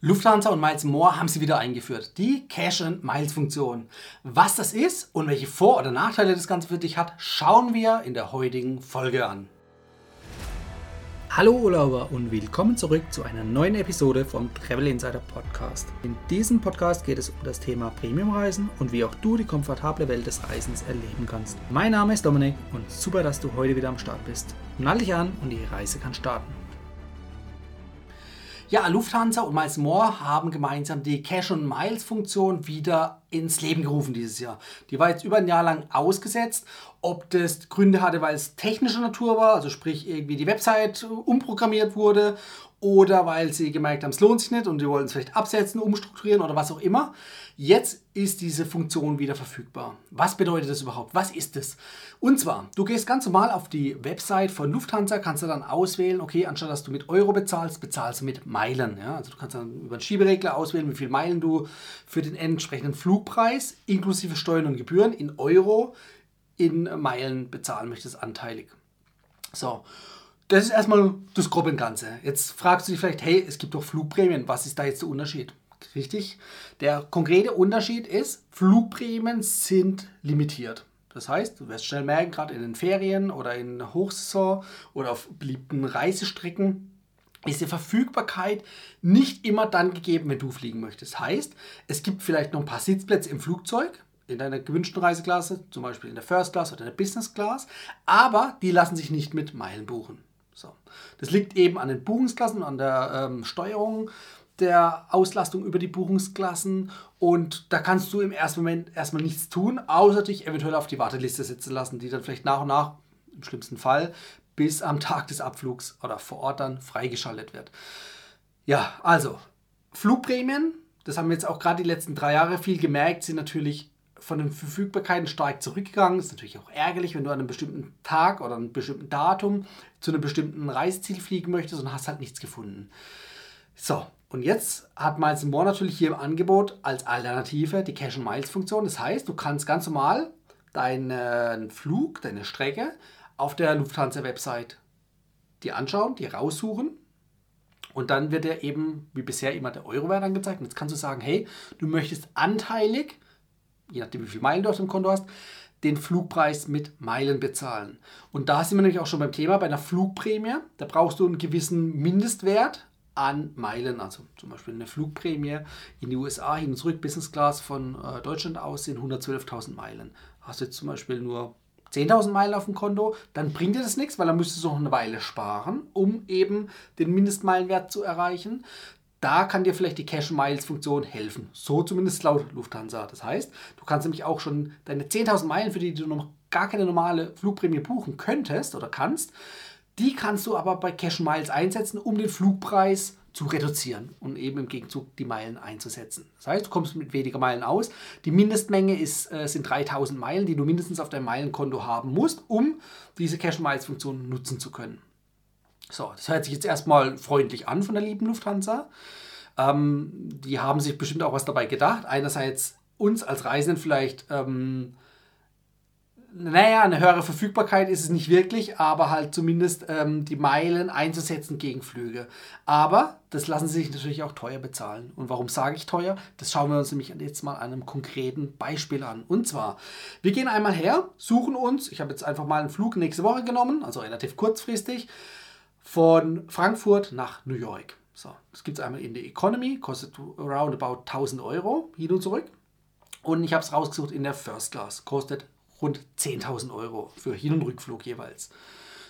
Lufthansa und Miles More haben sie wieder eingeführt. Die Cash and Miles Funktion. Was das ist und welche Vor- oder Nachteile das Ganze für dich hat, schauen wir in der heutigen Folge an. Hallo Urlauber und willkommen zurück zu einer neuen Episode vom Travel Insider Podcast. In diesem Podcast geht es um das Thema Premiumreisen und wie auch du die komfortable Welt des Reisens erleben kannst. Mein Name ist Dominik und super, dass du heute wieder am Start bist. Nall dich an und die Reise kann starten. Ja, Lufthansa und Miles More haben gemeinsam die Cash and Miles Funktion wieder ins Leben gerufen dieses Jahr. Die war jetzt über ein Jahr lang ausgesetzt. Ob das Gründe hatte, weil es technischer Natur war, also sprich irgendwie die Website umprogrammiert wurde oder weil sie gemerkt haben, es lohnt sich nicht und sie wollten es vielleicht absetzen, umstrukturieren oder was auch immer. Jetzt ist diese Funktion wieder verfügbar. Was bedeutet das überhaupt? Was ist es? Und zwar, du gehst ganz normal auf die Website von Lufthansa, kannst du dann auswählen, okay, anstatt dass du mit Euro bezahlst, bezahlst du mit Meilen. Ja? Also du kannst dann über einen Schieberegler auswählen, wie viel Meilen du für den entsprechenden Flugpreis inklusive Steuern und Gebühren in Euro in Meilen bezahlen möchtest, anteilig. So. Das ist erstmal das grobe Ganze. Jetzt fragst du dich vielleicht, hey, es gibt doch Flugprämien, was ist da jetzt der Unterschied? Richtig. Der konkrete Unterschied ist, Flugprämien sind limitiert. Das heißt, du wirst schnell merken, gerade in den Ferien oder in Hochsaison oder auf beliebten Reisestrecken, ist die Verfügbarkeit nicht immer dann gegeben, wenn du fliegen möchtest. Heißt, es gibt vielleicht noch ein paar Sitzplätze im Flugzeug, in deiner gewünschten Reiseklasse, zum Beispiel in der First Class oder in der Business Class, aber die lassen sich nicht mit Meilen buchen. So. Das liegt eben an den Buchungsklassen, an der ähm, Steuerung der Auslastung über die Buchungsklassen und da kannst du im ersten Moment erstmal nichts tun, außer dich eventuell auf die Warteliste setzen lassen, die dann vielleicht nach und nach, im schlimmsten Fall, bis am Tag des Abflugs oder vor Ort dann freigeschaltet wird. Ja, also Flugprämien, das haben wir jetzt auch gerade die letzten drei Jahre viel gemerkt, sind natürlich von den Verfügbarkeiten stark zurückgegangen. Ist natürlich auch ärgerlich, wenn du an einem bestimmten Tag oder einem bestimmten Datum zu einem bestimmten Reiseziel fliegen möchtest und hast halt nichts gefunden. So, und jetzt hat Miles More natürlich hier im Angebot als Alternative die Cash and Miles Funktion. Das heißt, du kannst ganz normal deinen Flug, deine Strecke auf der Lufthansa Website dir anschauen, dir raussuchen und dann wird dir eben wie bisher immer der Eurowert angezeigt. Und jetzt kannst du sagen, hey, du möchtest anteilig, je nachdem wie viele Meilen du auf dem Konto hast, den Flugpreis mit Meilen bezahlen. Und da sind wir nämlich auch schon beim Thema, bei einer Flugprämie, da brauchst du einen gewissen Mindestwert an Meilen, also zum Beispiel eine Flugprämie in die USA hin und zurück, Business Class von äh, Deutschland aus sind 112.000 Meilen. Hast du jetzt zum Beispiel nur 10.000 Meilen auf dem Konto, dann bringt dir das nichts, weil dann müsstest du noch eine Weile sparen, um eben den Mindestmeilenwert zu erreichen. Da kann dir vielleicht die Cash Miles Funktion helfen. So zumindest laut Lufthansa. Das heißt, du kannst nämlich auch schon deine 10.000 Meilen, für die du noch gar keine normale Flugprämie buchen könntest oder kannst, die kannst du aber bei Cash Miles einsetzen, um den Flugpreis zu reduzieren und eben im Gegenzug die Meilen einzusetzen. Das heißt, du kommst mit weniger Meilen aus. Die Mindestmenge ist, äh, sind 3000 Meilen, die du mindestens auf deinem Meilenkonto haben musst, um diese Cash Miles Funktion nutzen zu können. So, das hört sich jetzt erstmal freundlich an von der lieben Lufthansa. Ähm, die haben sich bestimmt auch was dabei gedacht. Einerseits uns als Reisenden vielleicht ähm, naja, eine höhere Verfügbarkeit ist es nicht wirklich, aber halt zumindest ähm, die Meilen einzusetzen gegen Flüge. Aber das lassen sie sich natürlich auch teuer bezahlen. Und warum sage ich teuer? Das schauen wir uns nämlich jetzt mal an einem konkreten Beispiel an. Und zwar, wir gehen einmal her, suchen uns, ich habe jetzt einfach mal einen Flug nächste Woche genommen, also relativ kurzfristig, von Frankfurt nach New York. So, das gibt es einmal in der Economy, kostet around about 1000 Euro hin und zurück. Und ich habe es rausgesucht in der First Class, kostet rund 10.000 Euro für Hin- und Rückflug jeweils.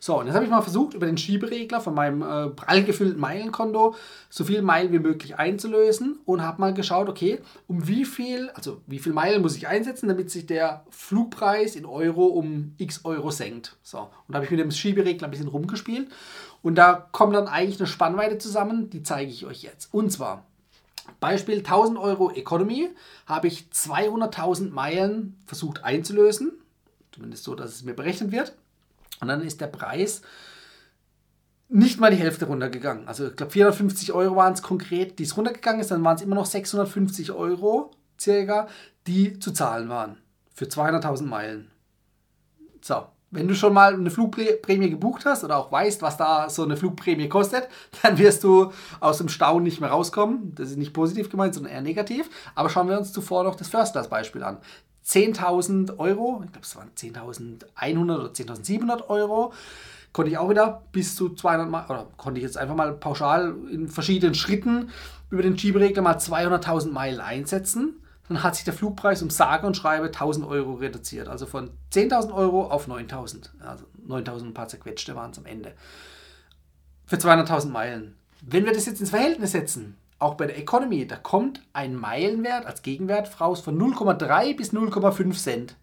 So, und jetzt habe ich mal versucht, über den Schieberegler von meinem äh, prall gefüllten Meilenkonto so viele Meilen wie möglich einzulösen und habe mal geschaut, okay, um wie viel, also wie viel Meilen muss ich einsetzen, damit sich der Flugpreis in Euro um x Euro senkt. So, und da habe ich mit dem Schieberegler ein bisschen rumgespielt und da kommt dann eigentlich eine Spannweite zusammen, die zeige ich euch jetzt. Und zwar, Beispiel 1000 Euro Economy habe ich 200.000 Meilen versucht einzulösen, zumindest so, dass es mir berechnet wird. Und dann ist der Preis nicht mal die Hälfte runtergegangen. Also ich glaube 450 Euro waren es konkret, die es runtergegangen ist. Dann waren es immer noch 650 Euro circa, die zu zahlen waren für 200.000 Meilen. So, Wenn du schon mal eine Flugprämie gebucht hast oder auch weißt, was da so eine Flugprämie kostet, dann wirst du aus dem Staunen nicht mehr rauskommen. Das ist nicht positiv gemeint, sondern eher negativ. Aber schauen wir uns zuvor noch das First Class Beispiel an. 10.000 Euro, ich glaube es waren 10.100 oder 10.700 Euro, konnte ich auch wieder bis zu 200 Mal, oder konnte ich jetzt einfach mal pauschal in verschiedenen Schritten über den Schieberegler mal 200.000 Meilen einsetzen. Dann hat sich der Flugpreis um sage und schreibe 1000 Euro reduziert. Also von 10.000 Euro auf 9.000. Also 9.000 ein paar zerquetschte waren es am Ende. Für 200.000 Meilen. Wenn wir das jetzt ins Verhältnis setzen, auch bei der Economy, da kommt ein Meilenwert als Gegenwert raus von 0,3 bis 0,5 Cent.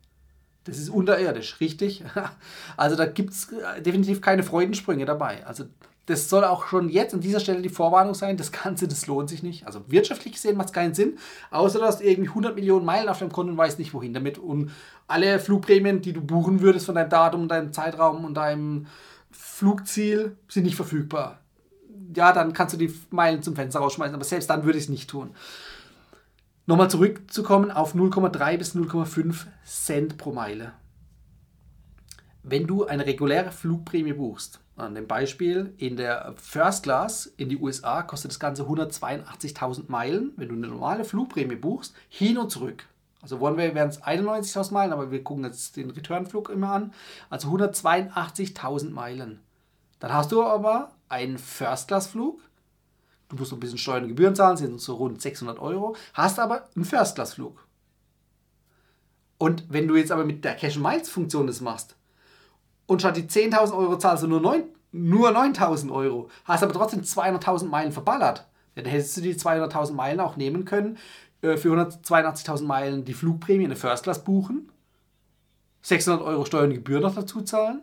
Das ist unterirdisch, richtig? Also da gibt es äh, definitiv keine Freudensprünge dabei. Also das soll auch schon jetzt an dieser Stelle die Vorwarnung sein. Das Ganze, das lohnt sich nicht. Also wirtschaftlich gesehen macht es keinen Sinn, außer dass du irgendwie 100 Millionen Meilen auf deinem Konto und weißt nicht wohin damit. Und alle Flugprämien, die du buchen würdest von deinem Datum, deinem Zeitraum und deinem Flugziel, sind nicht verfügbar. Ja, dann kannst du die Meilen zum Fenster rausschmeißen, aber selbst dann würde ich es nicht tun. Nochmal zurückzukommen auf 0,3 bis 0,5 Cent pro Meile. Wenn du eine reguläre Flugprämie buchst, an dem Beispiel, in der First Class in die USA kostet das Ganze 182.000 Meilen. Wenn du eine normale Flugprämie buchst, hin und zurück. Also One Way wären es 91.000 Meilen, aber wir gucken jetzt den Returnflug immer an. Also 182.000 Meilen. Dann hast du aber einen First Class Flug. Du musst ein bisschen Steuern und Gebühren zahlen, sind so rund 600 Euro. Hast aber einen First Class Flug. Und wenn du jetzt aber mit der Cash Miles Funktion das machst, und statt die 10.000 Euro zahlst du nur, 9, nur 9.000 Euro, hast aber trotzdem 200.000 Meilen verballert. Dann hättest du die 200.000 Meilen auch nehmen können, äh, für 182.000 Meilen die Flugprämie in der First Class buchen, 600 Euro Steuern und Gebühren noch dazu zahlen.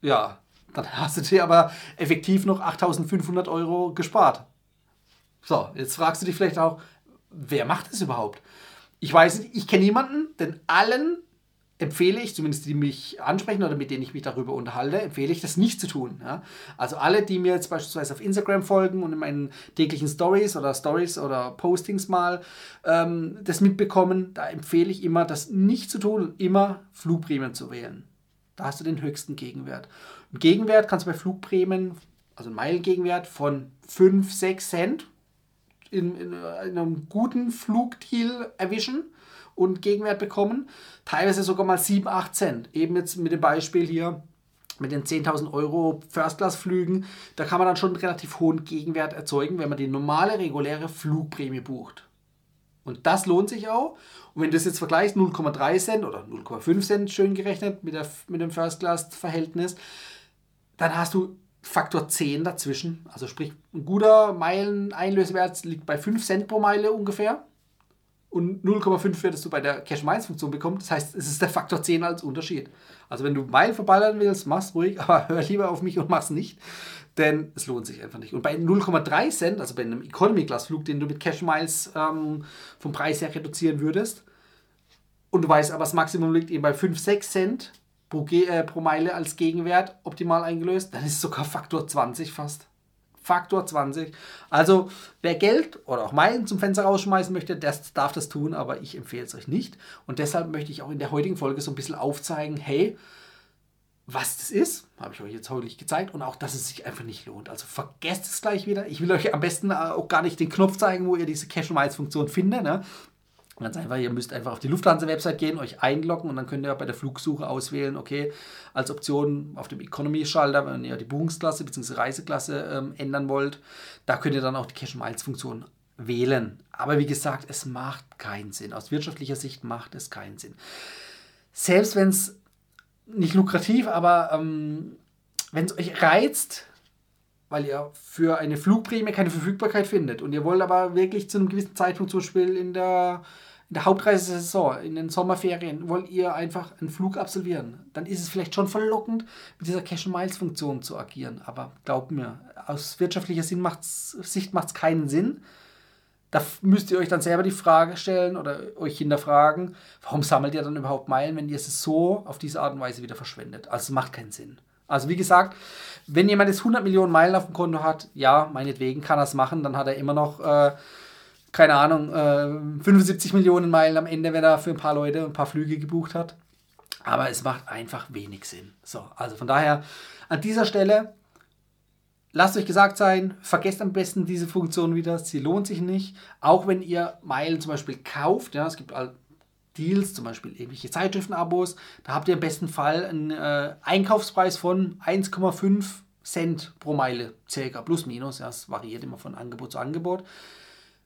Ja, dann hast du dir aber effektiv noch 8.500 Euro gespart. So, jetzt fragst du dich vielleicht auch, wer macht das überhaupt? Ich weiß nicht, ich kenne niemanden, denn allen empfehle ich, zumindest die mich ansprechen oder mit denen ich mich darüber unterhalte, empfehle ich das nicht zu tun. Ja? Also alle, die mir jetzt beispielsweise auf Instagram folgen und in meinen täglichen Stories oder Stories oder Postings mal ähm, das mitbekommen, da empfehle ich immer, das nicht zu tun und immer Flugprämien zu wählen. Da hast du den höchsten Gegenwert. Im Gegenwert kannst du bei Flugprämien, also Meilengegenwert von 5, 6 Cent in, in, in einem guten Flugdeal erwischen und Gegenwert bekommen. Teilweise sogar mal 7, 8 Cent. Eben jetzt mit dem Beispiel hier mit den 10.000 Euro First-Class-Flügen, da kann man dann schon einen relativ hohen Gegenwert erzeugen, wenn man die normale, reguläre Flugprämie bucht. Und das lohnt sich auch. Und wenn du das jetzt vergleichst, 0,3 Cent oder 0,5 Cent schön gerechnet mit, der, mit dem First-Class-Verhältnis, dann hast du Faktor 10 dazwischen. Also sprich, ein guter Meilen-Einlösewert liegt bei 5 Cent pro Meile ungefähr und 0,5 würdest du bei der Cash-Miles-Funktion bekommen. Das heißt, es ist der Faktor 10 als Unterschied. Also wenn du Meilen verballern willst, mach's ruhig, aber hör lieber auf mich und mach's nicht, denn es lohnt sich einfach nicht. Und bei 0,3 Cent, also bei einem Economy-Class-Flug, den du mit Cash-Miles ähm, vom Preis her reduzieren würdest, und du weißt aber, das Maximum liegt eben bei 5, 6 Cent pro, äh, pro Meile als Gegenwert optimal eingelöst, dann ist es sogar Faktor 20 fast. Faktor 20. Also wer Geld oder auch Meilen zum Fenster rausschmeißen möchte, der darf das tun, aber ich empfehle es euch nicht. Und deshalb möchte ich auch in der heutigen Folge so ein bisschen aufzeigen, hey, was das ist, habe ich euch jetzt heute gezeigt und auch, dass es sich einfach nicht lohnt. Also vergesst es gleich wieder. Ich will euch am besten auch gar nicht den Knopf zeigen, wo ihr diese Cash Miles Funktion findet. Ne? Ganz einfach, ihr müsst einfach auf die Lufthansa-Website gehen, euch einloggen und dann könnt ihr bei der Flugsuche auswählen, okay, als Option auf dem Economy-Schalter, wenn ihr die Buchungsklasse bzw. Reiseklasse ähm, ändern wollt, da könnt ihr dann auch die Cash-Miles-Funktion wählen. Aber wie gesagt, es macht keinen Sinn. Aus wirtschaftlicher Sicht macht es keinen Sinn. Selbst wenn es nicht lukrativ, aber ähm, wenn es euch reizt, weil ihr für eine Flugprämie keine Verfügbarkeit findet und ihr wollt aber wirklich zu einem gewissen Zeitpunkt zum Beispiel in der in der Hauptreisesaison, in den Sommerferien, wollt ihr einfach einen Flug absolvieren, dann ist es vielleicht schon verlockend, mit dieser Cash-Miles-Funktion zu agieren. Aber glaubt mir, aus wirtschaftlicher Sicht macht es keinen Sinn. Da müsst ihr euch dann selber die Frage stellen oder euch hinterfragen, warum sammelt ihr dann überhaupt Meilen, wenn ihr es so auf diese Art und Weise wieder verschwendet? Also es macht keinen Sinn. Also wie gesagt, wenn jemand jetzt 100 Millionen Meilen auf dem Konto hat, ja, meinetwegen kann er es machen, dann hat er immer noch... Äh, keine Ahnung, äh, 75 Millionen Meilen am Ende, wenn er für ein paar Leute ein paar Flüge gebucht hat. Aber es macht einfach wenig Sinn. So, also von daher an dieser Stelle lasst euch gesagt sein, vergesst am besten diese Funktion wieder, sie lohnt sich nicht. Auch wenn ihr Meilen zum Beispiel kauft, ja, es gibt Deals, zum Beispiel irgendwelche Zeitschriftenabos, da habt ihr im besten Fall einen äh, Einkaufspreis von 1,5 Cent pro Meile, circa, plus minus, ja, es variiert immer von Angebot zu Angebot.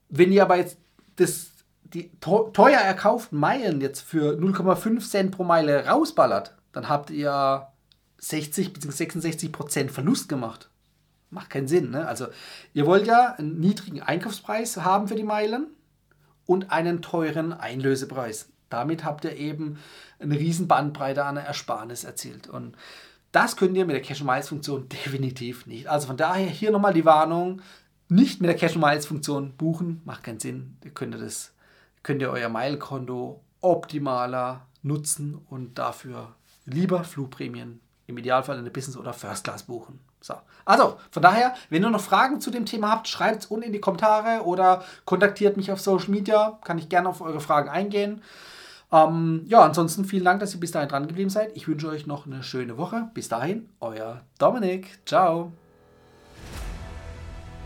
Wenn ihr aber jetzt das, die teuer erkauften Meilen jetzt für 0,5 Cent pro Meile rausballert, dann habt ihr 60 bzw. 66 Prozent Verlust gemacht. Macht keinen Sinn. Ne? Also ihr wollt ja einen niedrigen Einkaufspreis haben für die Meilen und einen teuren Einlösepreis. Damit habt ihr eben eine riesen Bandbreite an Ersparnis erzielt. Und das könnt ihr mit der Cash Miles Funktion definitiv nicht. Also von daher hier nochmal die Warnung, nicht mit der Cash Miles Funktion buchen, macht keinen Sinn. Ihr könnt, das, könnt ihr euer Mile-Konto optimaler nutzen und dafür lieber Flugprämien im Idealfall in der Business oder First Class buchen. So. Also, von daher, wenn ihr noch Fragen zu dem Thema habt, schreibt es unten in die Kommentare oder kontaktiert mich auf Social Media. Kann ich gerne auf eure Fragen eingehen. Ähm, ja, ansonsten vielen Dank, dass ihr bis dahin dran geblieben seid. Ich wünsche euch noch eine schöne Woche. Bis dahin, euer Dominik. Ciao.